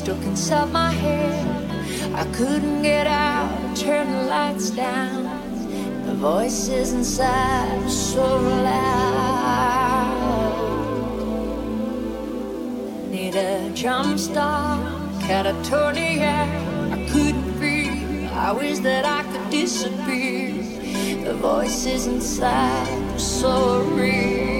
stuck inside my head. I couldn't get out, turn the lights down. The voices inside were so loud. Need a jump start, catatonia. I couldn't breathe. I wish that I could disappear. The voices inside were so real.